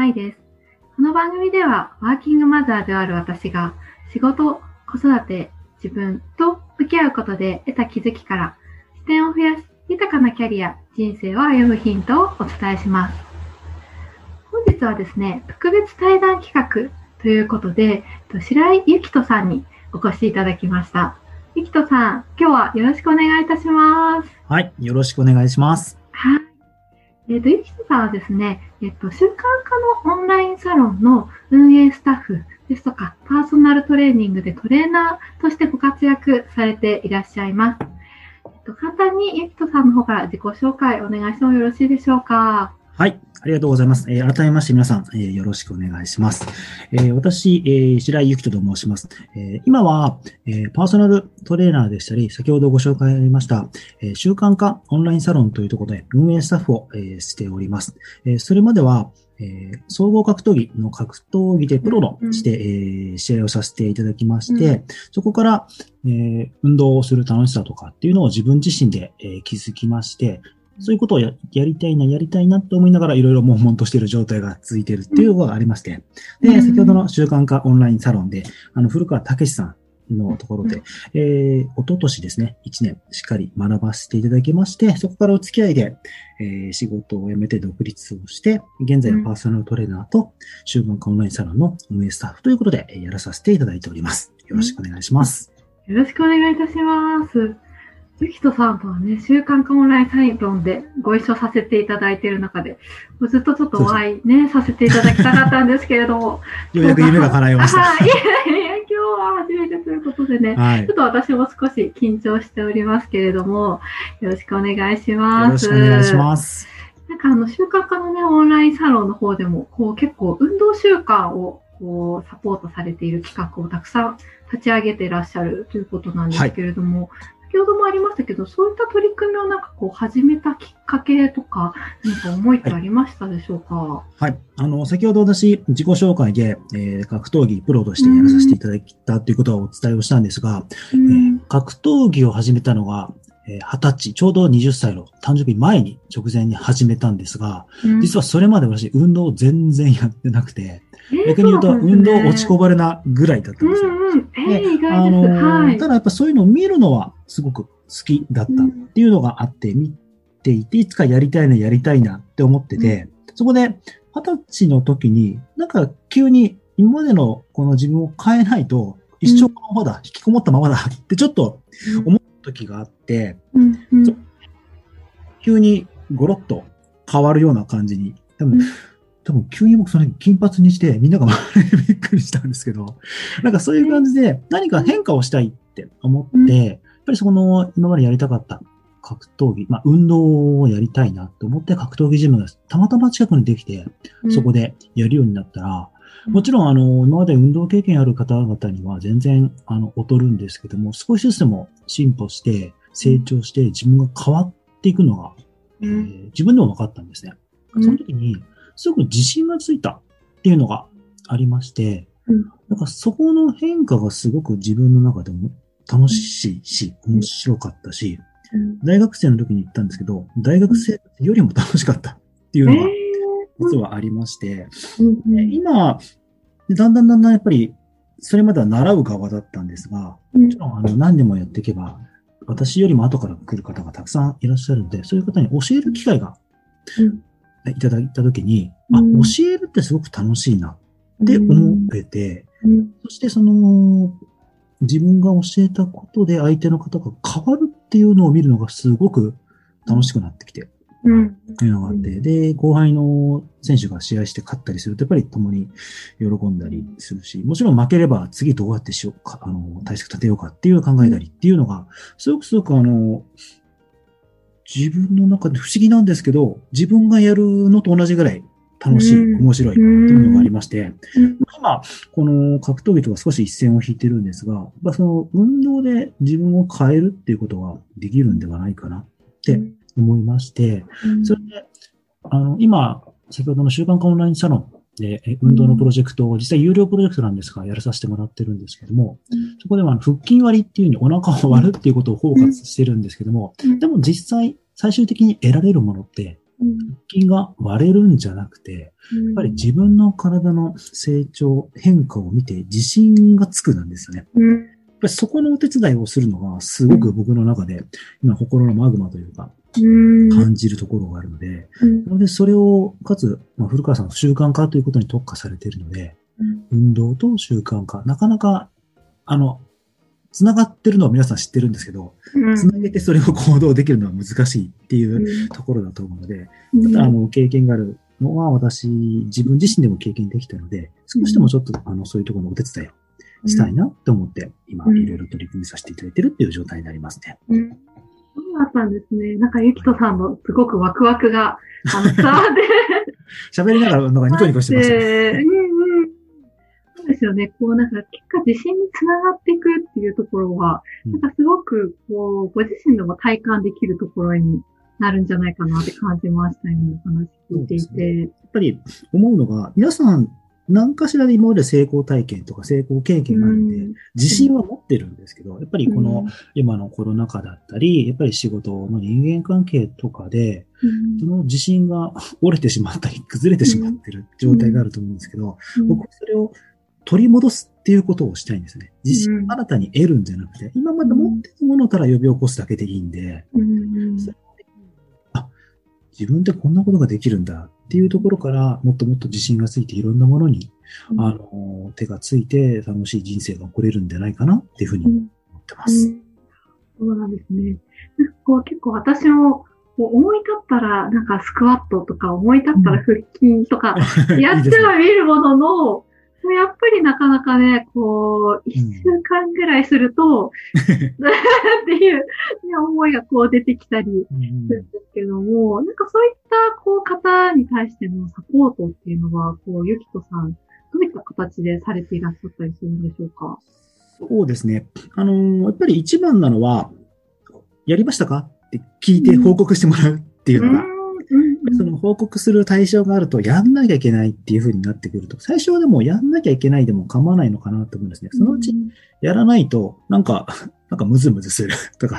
まいです。この番組では、ワーキングマザーである私が、仕事、子育て、自分と向き合うことで得た気づきから、視点を増やし、豊かなキャリア、人生を歩むヒントをお伝えします。本日はですね、特別対談企画ということで、白井ゆきとさんにお越しいただきました。ゆきとさん、今日はよろしくお願いいたします。はい、よろしくお願いします。はい。えっ、ー、と、ゆきとさんはですね、えっ、と、習慣化のオンラインサロンの運営スタッフですとか、パーソナルトレーニングでトレーナーとしてご活躍されていらっしゃいます。えっ、と、簡単にゆきとさんの方から自己紹介お願いしてもよろしいでしょうか？はい。ありがとうございます。えー、改めまして皆さん、えー、よろしくお願いします。えー、私、えー、白井幸人と申します。えー、今は、えー、パーソナルトレーナーでしたり、先ほどご紹介ありました、えー、習慣化オンラインサロンというところで運営スタッフを、えー、しております。えー、それまでは、えー、総合格闘技の格闘技でプロのして、うん、えー、試合をさせていただきまして、うん、そこから、えー、運動をする楽しさとかっていうのを自分自身で、えー、気づきまして、そういうことをやりたいな、やりたいなって思いながらいろいろ悶々としている状態が続いているっていうのがありまして、で、先ほどの習慣化オンラインサロンで、あの、古川武さんのところで、えー、おととしですね、1年しっかり学ばせていただきまして、そこからお付き合いで、えー、仕事を辞めて独立をして、現在はパーソナルトレーナーと習慣化オンラインサロンの運営スタッフということで、やらさせていただいております。よろしくお願いします。よろしくお願いいたします。ゆきとさんとはね、週刊化オンラインサイトでご一緒させていただいている中で、ずっとちょっとお会いね、させていただきたかったんですけれども。ようやく夢が叶いました。いやいや、今日は初めてということでね、はい、ちょっと私も少し緊張しておりますけれども、よろしくお願いします。よろしくお願いします。なんかあの、習慣化のね、オンラインサロンの方でも、こう結構運動習慣をこうサポートされている企画をたくさん立ち上げていらっしゃるということなんですけれども、はい先ほどもありましたけど、そういった取り組みをなんかこう始めたきっかけとか、何か思いってありましたでしょうか、はい、はい。あの、先ほど私、自己紹介で、えー、格闘技プロとしてやらさせていただいたということはお伝えをしたんですが、えー、格闘技を始めたのが、えー、20歳、ちょうど20歳の誕生日前に直前に始めたんですが、実はそれまで私、運動を全然やってなくて、逆に言うと、運動落ちこぼれなぐらいだったんですよ。うんうん、えー、意外です。はい、ただやっぱそういうのを見るのはすごく好きだったっていうのがあって、見ていて、いつかやりたいな、やりたいなって思ってて、そこで二十歳の時に、なんか急に今までのこの自分を変えないと、一生このままだ、引きこもったままだってちょっと思った時があって、急にゴロッと変わるような感じに、多分、多分急に僕それ金髪にしてみんながびっくりしたんですけど、なんかそういう感じで何か変化をしたいって思って、やっぱりそこの今までやりたかった格闘技、まあ運動をやりたいなと思って格闘技ジムがたまたま近くにできて、そこでやるようになったら、もちろん、あの、今まで運動経験ある方々には全然、あの、劣るんですけども、少しずつでも進歩して、成長して、自分が変わっていくのが、えー、自分でも分かったんですね。その時に、すごく自信がついたっていうのがありまして、うん、なんかそこの変化がすごく自分の中でも楽しいし、面白かったし、うん、大学生の時に言ったんですけど、大学生よりも楽しかったっていうのが、実はありまして、うん、今、だんだんだんだんやっぱり、それまでは習う側だったんですが、もちろんあの何でもやっていけば、私よりも後から来る方がたくさんいらっしゃるので、そういう方に教える機会がいただいたときに、うん、あ、教えるってすごく楽しいなって思ってそしてその、自分が教えたことで相手の方が変わるっていうのを見るのがすごく楽しくなってきて、うん。いうのがあって、で、後輩の選手が試合して勝ったりすると、やっぱり共に喜んだりするし、もちろん負ければ次どうやってしようか、あの、対策立てようかっていう考えたりっていうのが、すごくすごくあの、自分の中で不思議なんですけど、自分がやるのと同じぐらい楽しい、面白いっていうのがありまして、今、この格闘技とか少し一線を引いてるんですが、まあ、その運動で自分を変えるっていうことはできるんではないかなって思いまして、それで、あの、今、先ほどの習慣化オンラインサロンで、運動のプロジェクトを、実際有料プロジェクトなんですが、やらさせてもらってるんですけども、そこでは腹筋割りっていうふうにお腹を割るっていうことを包括してるんですけども、でも実際、最終的に得られるものって、筋が割れるんじゃなくて、やっぱり自分の体の成長、変化を見て自信がつくなんですよね。うん。やっぱりそこのお手伝いをするのがすごく僕の中で、今心のマグマというかうん。感じるところがあるので、うん。なのでそれを、かつ、まあ、古川さんの習慣化ということに特化されているので、運動と習慣化、なかなか、あの、つながってるのは皆さん知ってるんですけど、うん。つなげてそれを行動できるのは難しいっていうところだと思うので、うん。あの、経験があるのは私、自分自身でも経験できたので、少しでもちょっと、あの、そういうところのお手伝いをしたいなと思って、今、うん。いろいろ取り組みさせていただいてるっていう状態になりますね。うんそうだったんですね。なんか、ゆきとさんのすごくワクワクが、あの、伝わって喋りながら、なんかニコニコしてましたね。でうんうん。そうですよね。こう、なんか、結果自信につながっていくっていうところは、うんなんかすごく、こう、ご自身でも体感できるところになるんじゃないかなって感じました、今お話聞いていて。やっぱり思うのが、皆さん、何かしらで今まで成功体験とか成功経験があるんで、うん。自信は持ってるんですけど、やっぱりこのうん。今のコロナ禍だったり、やっぱり仕事の人間関係とかで、その自信が 折れてしまったり、崩れてしまってる状態があると思うんですけど、うん。僕はそれを取り戻すっていうことをしたいんですね。自信を新たに得るんじゃなくて、今まで持ってるものから呼び起こすだけでいいん。で、自分ってこんなことができるんだっていうところから、もっともっと自信がついていろんなものに、うん。あの、手がついて楽しい人生が送れるんじゃないかなっていうふうにうん。思ってます。うん。そうなんですね。なんかこう結構私もこう思い立ったらなんかスクワットとか思い立ったら腹筋とか やっては見るものの、やっぱりなかなかね、こう、一週間ぐらいすると、っていう、ね、思いがこう出てきたりうんするんですけども、なんかそういったこう方に対してのサポートっていうのは、こう、ゆきとさん、どういった形でされていらっしゃったりするんでしょうか？そうですね。あのーやっぱり一番なのは、やりましたか？って聞いて報告してもらうっていうのが、うんうんその報告する対象があると、やんなきゃいけないっていう風になってくると、最初はでもやんなきゃいけないでも構わないのかなと思うんですね。そのうちやらないと、なんか、なんかムズムズする とか、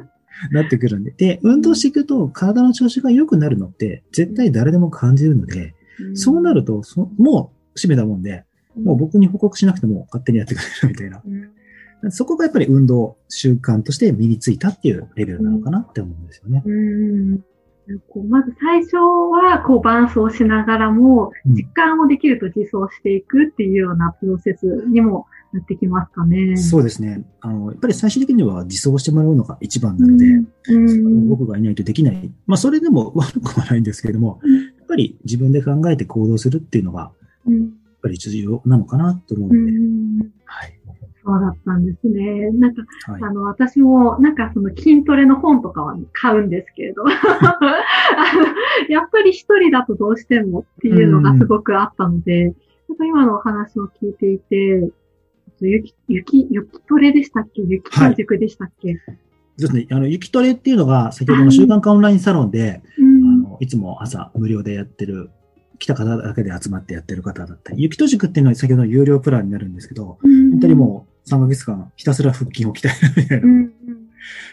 なってくるんで。で、運動していくと体の調子が良くなるのって、絶対誰でも感じるので、そうなると、そもう閉めたもんで、もう僕に報告しなくても勝手にやってくれるみたいな。うんそこがやっぱり運動習慣として身についたっていうレベルなのかなって思うんですよね。うんこうまず最初は、こう、伴走しながらも、うん実感をできると自走していくっていうようなプロセスにもなってきますかね。そうですね。あの、やっぱり最終的には自走してもらうのが一番なので、うんうん僕がいないとできない。まあ、それでも 悪くはないんですけれども、うんやっぱり自分で考えて行動するっていうのが、やっうんぱり重要なのかなと思ううので、んはい。そうだったんですね。なんか、はい。あの、私も、なんかその筋トレの本とかは買うんですけれど、あのやっぱり一人だとどうしてもっていうのがすごくあったので、なんか今のお話を聞いていて、雪、雪、雪トレでしたっけ？雪はい教塾でしたっけ、そうですね。あの、雪トレっていうのが、先ほどの習慣化オンラインサロンで、あうん。の、いつも朝無料でやってる、来た方だけで集まってやってる方だったり、雪と塾っていうのは先ほどの有料プランになるんですけど、うん。本当にもう3ヶ月間ひたすら腹筋を鍛えるみたいなう。ん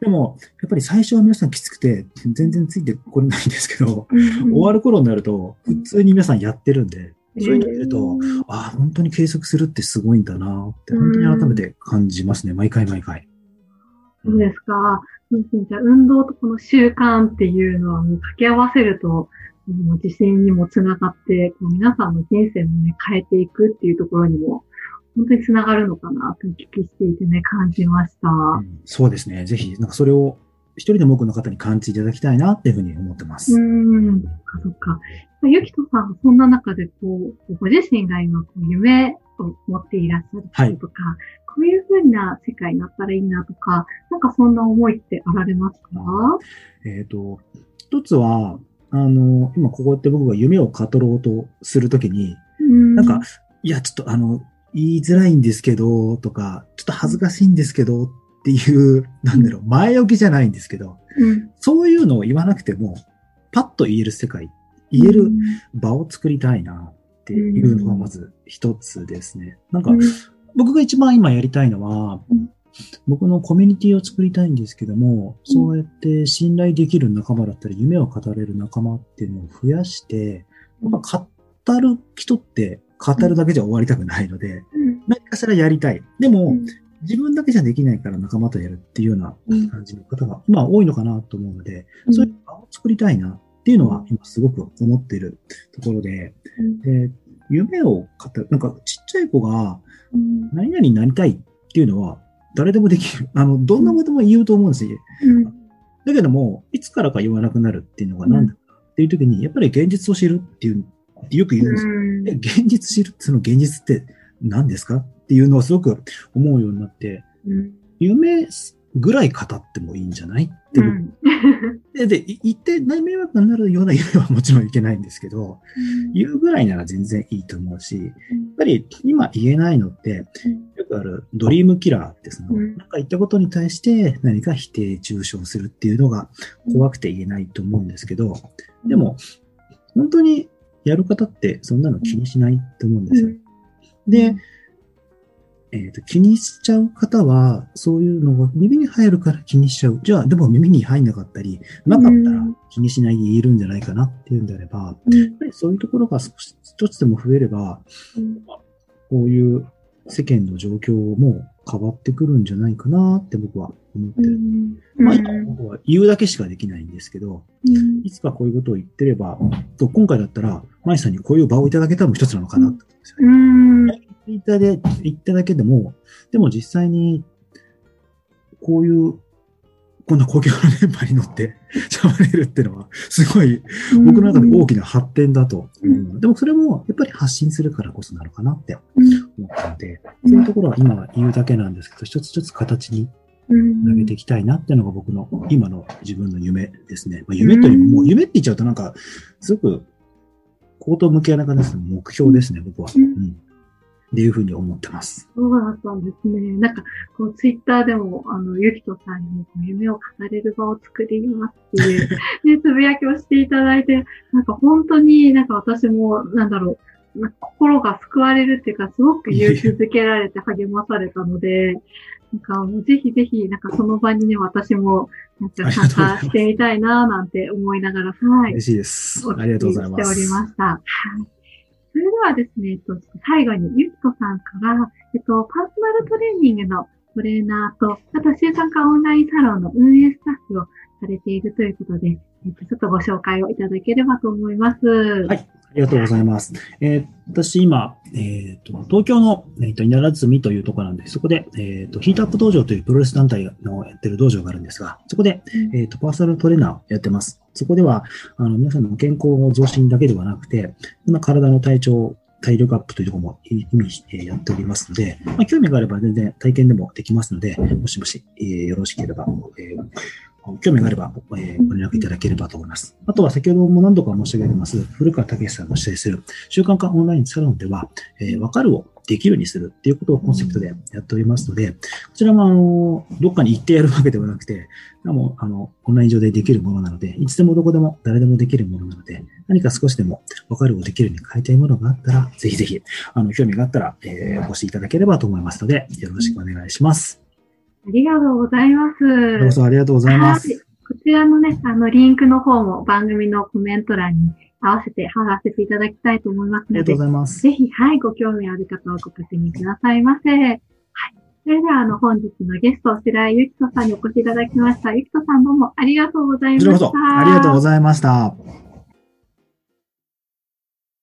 でも、やっぱり最初は皆さんきつくて、全然ついてこれないんですけど、うん終わる頃になると、普通に皆さんやってるんで、そういうのを見ると、うんああ、本当に継続するってすごいんだなって、本当に改めて感じますね。毎回毎回。そうですか。じゃあ、運動とこの習慣っていうのはもう掛け合わせると、もう自信にもつながって、皆さんの人生もね、変えていくっていうところにも、本当につながるのかなとお聞きしていてね、感じました。うんそうですね。ぜひ、なんかそれを一人でも多くの方に感じていただきたいなっていうふうに思ってます。うーん、そっかそっか。ゆきとさんはそんな中で、こう、ご自身が今、こう夢を持っていらっしゃることとか、こういうふうな世界になったらいいなとか、なんかそんな思いってあられますか？えっ、と、一つは、あの、今ここって僕が夢を語ろうとするときに、うんなんか、いや、ちょっとあの、言いづらいんですけど、とか、ちょっと恥ずかしいんですけどっていう、なんだろう、前置きじゃないんですけど、うんそういうのを言わなくても、パッと言える世界、言える場を作りたいなっていうのがまず一つですね。なんかうん、僕が一番今やりたいのはうん、僕のコミュニティを作りたいんですけども、そうやって信頼できる仲間だったり、夢を語れる仲間っていうのを増やして、やっぱ語る人って語るだけじゃ終わりたくないので、うん。何かしらやりたい。でも、うん。自分だけじゃできないから仲間とやるっていうようなうん。感じの方が今多いのかなと思うので、うん。そういう場を作りたいなっていうのは今すごく思っているところで、で夢を語る、なんかちっちゃい子がうん。何々になりたいっていうのは誰でもできる。あの、どんなことも言うと思うんですよ。うん。だけども、いつからか言わなくなるっていうのが何だっていう時に、やっぱり現実を知るっていう、よく言うんですよ。現実知る、その現実って何ですかっていうのをすごく思うようになって、うん。夢ぐらい語ってもいいんじゃないって僕、うん。で、で、い言ってない迷惑になるような夢はもちろんいけないんですけど、言うぐらいなら全然いいと思うし、やっぱり今言えないのって、よくあるドリームキラーってその、うん。なんか言ったことに対して何か否定、中傷するっていうのが怖くて言えないと思うんですけど、でも、本当にやる方ってそんなの気にしないと思うんですよ。で、えっ、と、気にしちゃう方は、そういうのが耳に入るから気にしちゃう。じゃあ、でも耳に入んなかったり、なかったら気にしないで言えるんじゃないかなっていうんであれば、うん。やっぱりそういうところが少し一つでも増えれば、うん。こういう世間の状況も変わってくるんじゃないかなって僕は思ってる。まあ、今僕は言うだけしかできないんですけど、うん。いつかこういうことを言ってれば、と今回だったら、舞さんにこういう場をいただけたのも一つなのかな。って思うん。ですよね。うんツイッターで言っただけでも、でも実際に、こういう、こんな公共の電波に乗って 喋れるっていうのは、すごい僕の中で大きな発展だと思うの。でもそれもやっぱり発信するからこそなのかなって思ったので、そういうところは今は言うだけなんですけど、一つ一つ形に投げていきたいなっていうのが僕の今の自分の夢ですね。まあ、夢というよりも、もう夢って言っちゃうとなんか、すごく、口頭向き合わなくなる目標ですね、僕は。うんうん。っていうふうに思ってます。そうだったんですね。なんか、こう、ツイッターでも、あの、ゆきとさんに、夢を語れる場を作りますっていう、ね、つぶやきをしていただいて、なんか本当になんか私も、なんだろう、心が救われるっていうか、すごく勇気づけられて励まされたので、なんかぜひぜひ、なんかその場にね、私も、なんか参加してみたいな、なんて思いながら、はい。嬉しいです。おありがとうございます。しておりました。はい。それではですね、えっと、最後にゆきこさんから、えっと、パーソナルトレーニングのトレーナーと、あと習慣化オンラインサロンの運営スタッフをされているということで、えっと、ちょっとご紹介をいただければと思います。はいありがとうございます。えー私今、えっ、と、東京の、えー、と稲田積というところなんで、そこで、えっ、と、ヒートアップ道場というプロレス団体のやってる道場があるんですが、そこで、うんえっ、と、パーソナルトレーナーをやってます。そこでは、あの、皆さんの健康の増進だけではなくて、今体の体調、体力アップというところも意味してやっておりますので、まあ、興味があれば全然体験でもできますので、もしもし、えーよろしければ、えー興味があれば、えーご連絡いただければと思います。あとは先ほども何度か申し上げてます、古川武さんが主催する習慣化オンラインサロンでは、えー、わかるをできるようにするっていうことをコンセプトでやっておりますので、こちらもあの、どっかに行ってやるわけではなくて、もうあの、オンライン上でできるものなので、いつでもどこでも誰でもできるものなので、何か少しでもわかるをできるように変えたいものがあったら、ぜひぜひ、あの、興味があったら、えーお越しいただければと思いますので、よろしくお願いします。ありがとうございます。どうぞありがとうございます。はいこちらのね、あの、リンクの方も番組のコメント欄に合わせて貼らせていただきたいと思いますのでありがとうご、ざいます。ぜひ、はい、ご興味ある方はご確認くださいませ。はい。それでは、あの、本日のゲスト、白井ゆきとさんにお越しいただきました。ゆきとさんどうもありがとうございました。ありがとうございました。